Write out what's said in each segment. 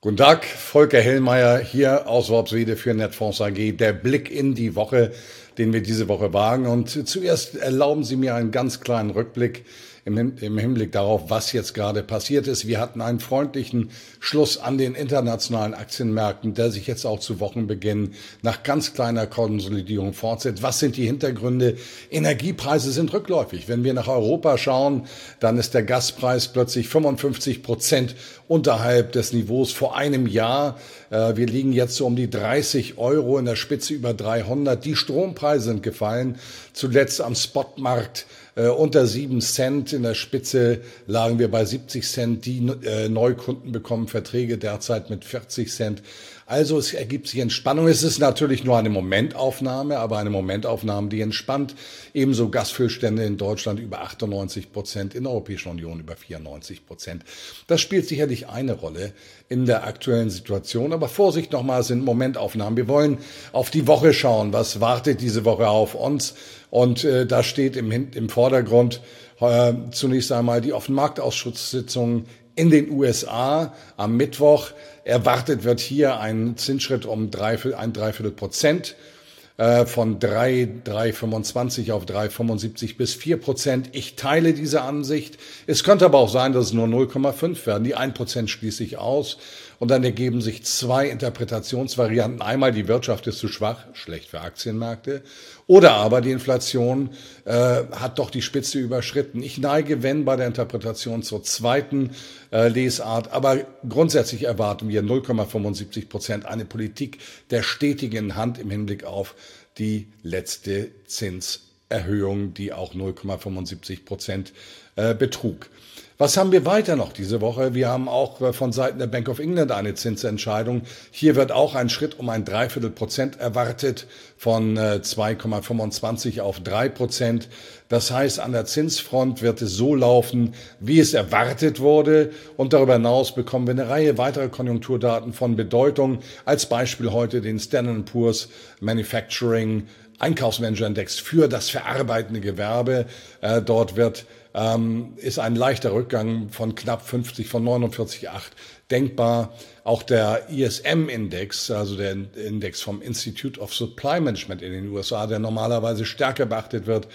Guten Tag, Volker Hellmeier hier aus Worpswede für Netfonds AG. Der Blick in die Woche, den wir diese Woche wagen. Und zuerst erlauben Sie mir einen ganz kleinen Rückblick im, Hinblick darauf, was jetzt gerade passiert ist. Wir hatten einen freundlichen Schluss an den internationalen Aktienmärkten, der sich jetzt auch zu Wochenbeginn nach ganz kleiner Konsolidierung fortsetzt. Was sind die Hintergründe? Energiepreise sind rückläufig. Wenn wir nach Europa schauen, dann ist der Gaspreis plötzlich 55 Prozent unterhalb des Niveaus vor einem Jahr. Äh, wir liegen jetzt so um die 30 Euro in der Spitze über 300. Die Strompreise sind gefallen. Zuletzt am Spotmarkt äh, unter sieben Cent. In der Spitze lagen wir bei 70 Cent. Die äh, Neukunden bekommen Verträge derzeit mit 40 Cent. Also es ergibt sich Entspannung. Es ist natürlich nur eine Momentaufnahme, aber eine Momentaufnahme, die entspannt. Ebenso Gasfüllstände in Deutschland über 98 Prozent, in der Europäischen Union über 94 Prozent. Das spielt sicherlich eine Rolle in der aktuellen Situation. Aber Vorsicht nochmal, sind Momentaufnahmen. Wir wollen auf die Woche schauen. Was wartet diese Woche auf uns? Und äh, da steht im, im Vordergrund äh, zunächst einmal die Offenmarktausschusssitzung in den USA am Mittwoch. Erwartet wird hier ein Zinsschritt um drei, ein Dreiviertel Prozent äh, von 3, 3,25 auf 3,75 bis 4 Prozent. Ich teile diese Ansicht. Es könnte aber auch sein, dass es nur 0,5 werden. Die 1 Prozent schließe ich aus. Und dann ergeben sich zwei Interpretationsvarianten. Einmal, die Wirtschaft ist zu schwach, schlecht für Aktienmärkte. Oder aber die Inflation äh, hat doch die Spitze überschritten. Ich neige, wenn, bei der Interpretation zur zweiten äh, Lesart. Aber grundsätzlich erwarten wir 0,75 Prozent eine Politik der stetigen Hand im Hinblick auf die letzte Zinserhöhung, die auch 0,75 Prozent äh, betrug. Was haben wir weiter noch diese Woche? Wir haben auch äh, von Seiten der Bank of England eine Zinsentscheidung. Hier wird auch ein Schritt um ein Dreiviertel Prozent erwartet von 2,25 äh, auf 3 Prozent. Das heißt, an der Zinsfront wird es so laufen, wie es erwartet wurde. Und darüber hinaus bekommen wir eine Reihe weiterer Konjunkturdaten von Bedeutung. Als Beispiel heute den Standard Poor's Manufacturing Einkaufsmanager-Index für das verarbeitende Gewerbe. Äh, dort wird ähm, ist ein leichter Rückgang von knapp 50, von 49,8 denkbar. Auch der ISM-Index, also der Index vom Institute of Supply Management in den USA, der normalerweise stärker beachtet wird,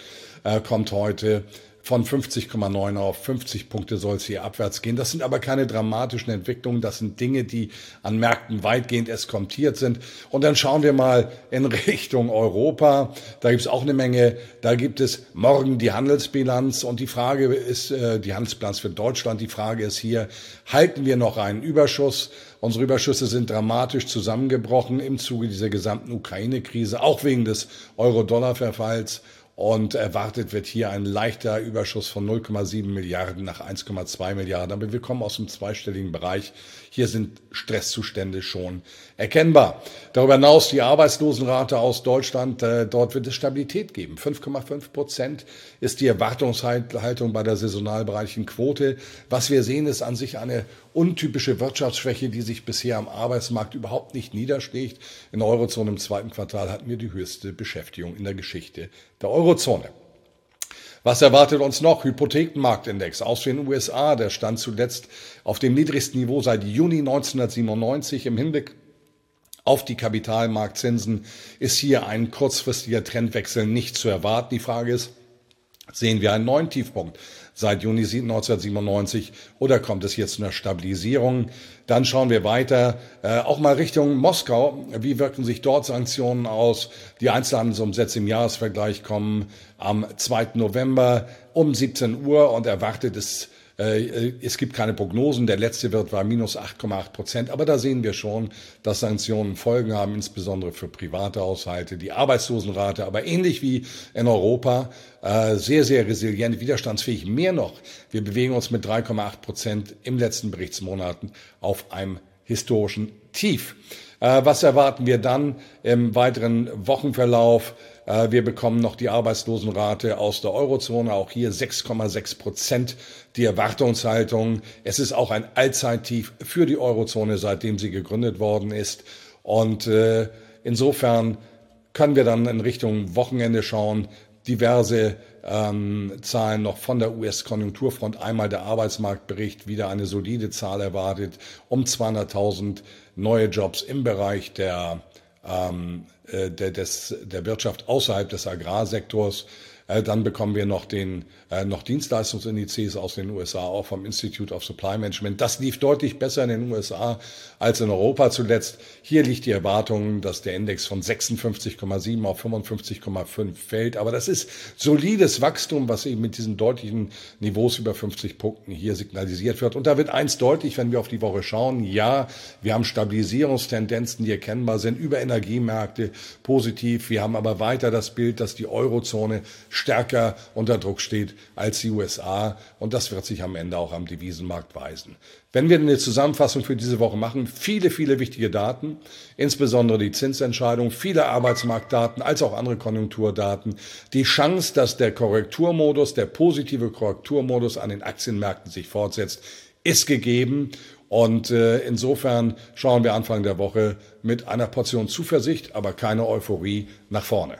äh, kommt heute von 50,9 auf 50 Punkte soll es hier abwärts gehen. Das sind aber keine dramatischen Entwicklungen. Das sind Dinge, die an Märkten weitgehend eskontiert sind. Und dann schauen wir mal in Richtung Europa. Da gibt es auch eine Menge. Da gibt es morgen die Handelsbilanz. Und die Frage ist, äh, die Handelsbilanz für Deutschland. Die Frage ist hier, halten wir noch einen Überschuss? Unsere Überschüsse sind dramatisch zusammengebrochen im Zuge dieser gesamten Ukraine-Krise, auch wegen des Euro-Dollar-Verfalls. Und erwartet wird hier ein leichter Überschuss von 0,7 Milliarden nach 1,2 Milliarden. Aber wir kommen aus dem zweistelligen Bereich. Hier sind Stresszustände schon erkennbar. Darüber hinaus die Arbeitslosenrate aus Deutschland. Äh, dort wird es Stabilität geben. 5,5 Prozent ist die Erwartungshaltung bei der saisonalbereichen Quote. Was wir sehen, ist an sich eine untypische Wirtschaftsschwäche, die sich bisher am Arbeitsmarkt überhaupt nicht niederschlägt. In der Eurozone im zweiten Quartal hatten wir die höchste Beschäftigung in der Geschichte der Eurozone. Was erwartet uns noch? Hypothekenmarktindex aus den USA. Der stand zuletzt auf dem niedrigsten Niveau seit Juni 1997 im Hinblick auf die Kapitalmarktzinsen ist hier ein kurzfristiger Trendwechsel nicht zu erwarten. Die Frage ist, sehen wir einen neuen Tiefpunkt seit Juni 1997 oder kommt es jetzt zu einer Stabilisierung? Dann schauen wir weiter, äh, auch mal Richtung Moskau. Wie wirken sich dort Sanktionen aus? Die Einzelhandelsumsätze im Jahresvergleich kommen am 2. November um 17 Uhr und erwartet äh, es gibt keine Prognosen. Der letzte Wert war minus 8,8 Prozent. Aber da sehen wir schon, dass Sanktionen Folgen haben, insbesondere für private Haushalte. Die Arbeitslosenrate, aber ähnlich wie in Europa, äh, sehr, sehr resilient, widerstandsfähig. Mehr noch, wir bewegen uns mit 3,8 Prozent im letzten Berichtsmonaten auf einem historischen Tief. Äh, was erwarten wir dann im weiteren Wochenverlauf? Äh, wir bekommen noch die Arbeitslosenrate aus der Eurozone, auch hier 6,6 Prozent die Erwartungshaltung. Es ist auch ein Allzeittief für die Eurozone, seitdem sie gegründet worden ist. Und äh, insofern können wir dann in Richtung Wochenende schauen diverse ähm, Zahlen noch von der US-Konjunkturfront. Einmal der Arbeitsmarktbericht, wieder eine solide Zahl erwartet, um 200.000 neue Jobs im Bereich der, ähm, äh, der, des, der Wirtschaft außerhalb des Agrarsektors. Äh, dann bekommen wir noch den äh, noch Dienstleistungsindizes aus den USA, auch vom Institute of Supply Management. Das lief deutlich besser in den USA als in Europa zuletzt. Hier liegt die Erwartung, dass der Index von 56,7 auf 55,5 fällt. Aber das ist solides Wachstum, was eben mit diesen deutlichen Niveaus über 50 Punkten hier signalisiert wird. Und da wird eins deutlich, wenn wir auf die Woche schauen. Ja, wir haben Stabilisierungstendenzen, die erkennbar sind über Energiemärkte positiv. Wir haben aber weiter das Bild, dass die Eurozone stärker unter Druck steht als die USA. Und das wird sich am Ende auch am Devisenmarkt weisen. Wenn wir eine Zusammenfassung für diese Woche machen, viele, viele wichtige Daten, insbesondere die Zinsentscheidung, viele Arbeitsmarktdaten als auch andere Konjunkturdaten, die Chance, dass der Korrekturmodus, der positive Korrekturmodus an den Aktienmärkten sich fortsetzt, ist gegeben. Und äh, insofern schauen wir Anfang der Woche mit einer Portion Zuversicht, aber keine Euphorie nach vorne.